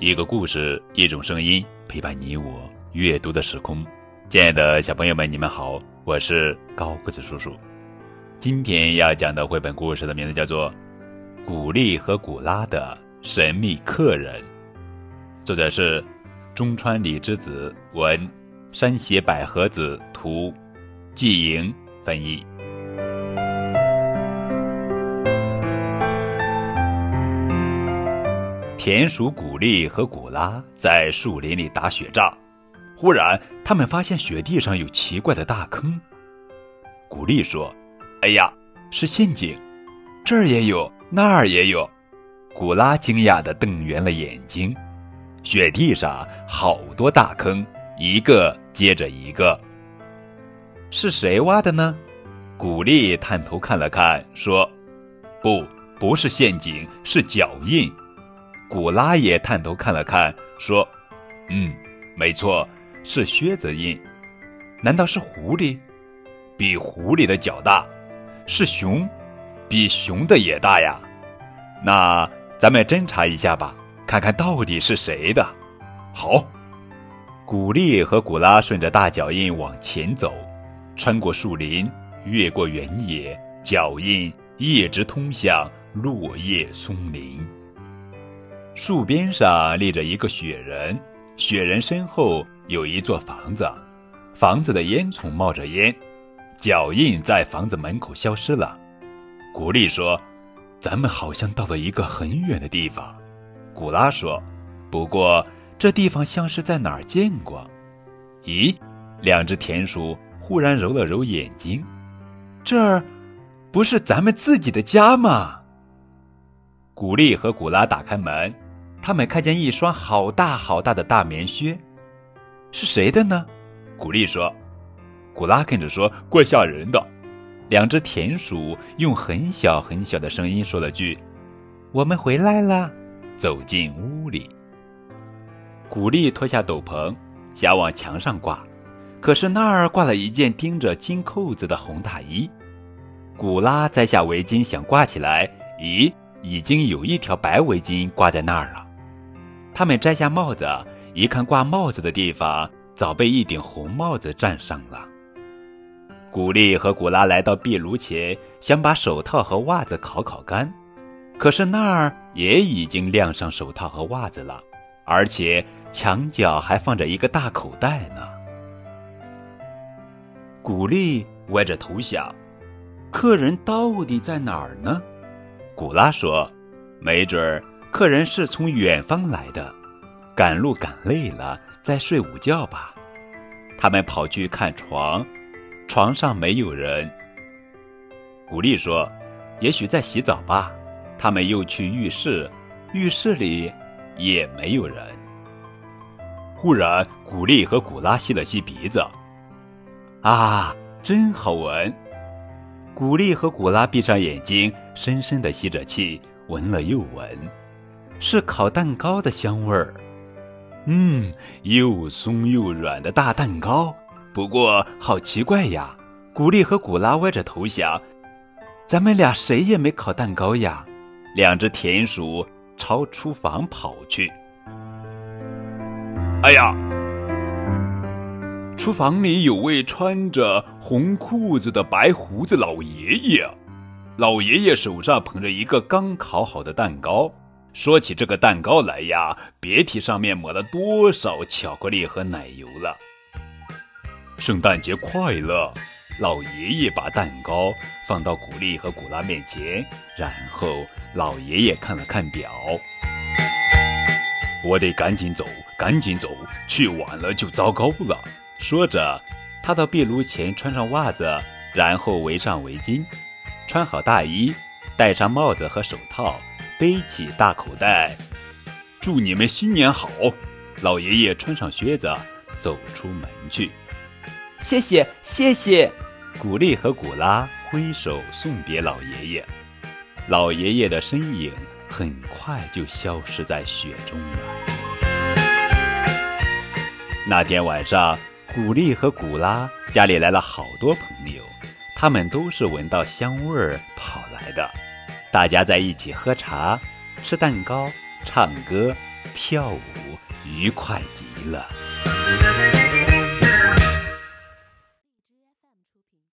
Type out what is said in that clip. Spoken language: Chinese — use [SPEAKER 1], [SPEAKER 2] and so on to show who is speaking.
[SPEAKER 1] 一个故事，一种声音，陪伴你我阅读的时空。亲爱的小朋友们，你们好，我是高个子叔叔。今天要讲的绘本故事的名字叫做《古丽和古拉的神秘客人》，作者是中川里之子文，山胁百合子图，季莹翻译。田鼠古丽和古拉在树林里打雪仗，忽然他们发现雪地上有奇怪的大坑。古丽说：“哎呀，是陷阱！这儿也有，那儿也有。”古拉惊讶地瞪圆了眼睛。雪地上好多大坑，一个接着一个。是谁挖的呢？古丽探头看了看，说：“不，不是陷阱，是脚印。”古拉也探头看了看，说：“嗯，没错，是靴子印。难道是狐狸？比狐狸的脚大。是熊？比熊的也大呀。那咱们侦查一下吧，看看到底是谁的。”好。古丽和古拉顺着大脚印往前走，穿过树林，越过原野，脚印一直通向落叶松林。树边上立着一个雪人，雪人身后有一座房子，房子的烟囱冒着烟，脚印在房子门口消失了。古丽说：“咱们好像到了一个很远的地方。”古拉说：“不过这地方像是在哪儿见过。”咦，两只田鼠忽然揉了揉眼睛，这儿不是咱们自己的家吗？古丽和古拉打开门。他们看见一双好大好大的大棉靴，是谁的呢？古丽说。古拉跟着说：“怪吓人的。”两只田鼠用很小很小的声音说了句：“我们回来了。”走进屋里。古丽脱下斗篷，想往墙上挂，可是那儿挂了一件钉着金扣子的红大衣。古拉摘下围巾想挂起来，咦，已经有一条白围巾挂在那儿了。他们摘下帽子，一看挂帽子的地方早被一顶红帽子占上了。古丽和古拉来到壁炉前，想把手套和袜子烤烤干，可是那儿也已经晾上手套和袜子了，而且墙角还放着一个大口袋呢。古丽歪着头想：客人到底在哪儿呢？古拉说：“没准儿。”客人是从远方来的，赶路赶累了，在睡午觉吧。他们跑去看床，床上没有人。古丽说：“也许在洗澡吧。”他们又去浴室，浴室里也没有人。忽然，古丽和古拉吸了吸鼻子，啊，真好闻！古丽和古拉闭上眼睛，深深的吸着气，闻了又闻。是烤蛋糕的香味儿，嗯，又松又软的大蛋糕。不过好奇怪呀，古丽和古拉歪着头想：“咱们俩谁也没烤蛋糕呀。”两只田鼠朝厨房跑去。哎呀，厨房里有位穿着红裤子的白胡子老爷爷，老爷爷手上捧着一个刚烤好的蛋糕。说起这个蛋糕来呀，别提上面抹了多少巧克力和奶油了。圣诞节快乐！老爷爷把蛋糕放到古丽和古拉面前，然后老爷爷看了看表，我得赶紧走，赶紧走，去晚了就糟糕了。说着，他到壁炉前穿上袜子，然后围上围巾，穿好大衣，戴上帽子和手套。背起大口袋，祝你们新年好！老爷爷穿上靴子，走出门去。谢谢，谢谢！古丽和古拉挥手送别老爷爷。老爷爷的身影很快就消失在雪中了。那天晚上，古丽和古拉家里来了好多朋友，他们都是闻到香味儿跑来的。大家在一起喝茶、吃蛋糕、唱歌、跳舞愉快极了。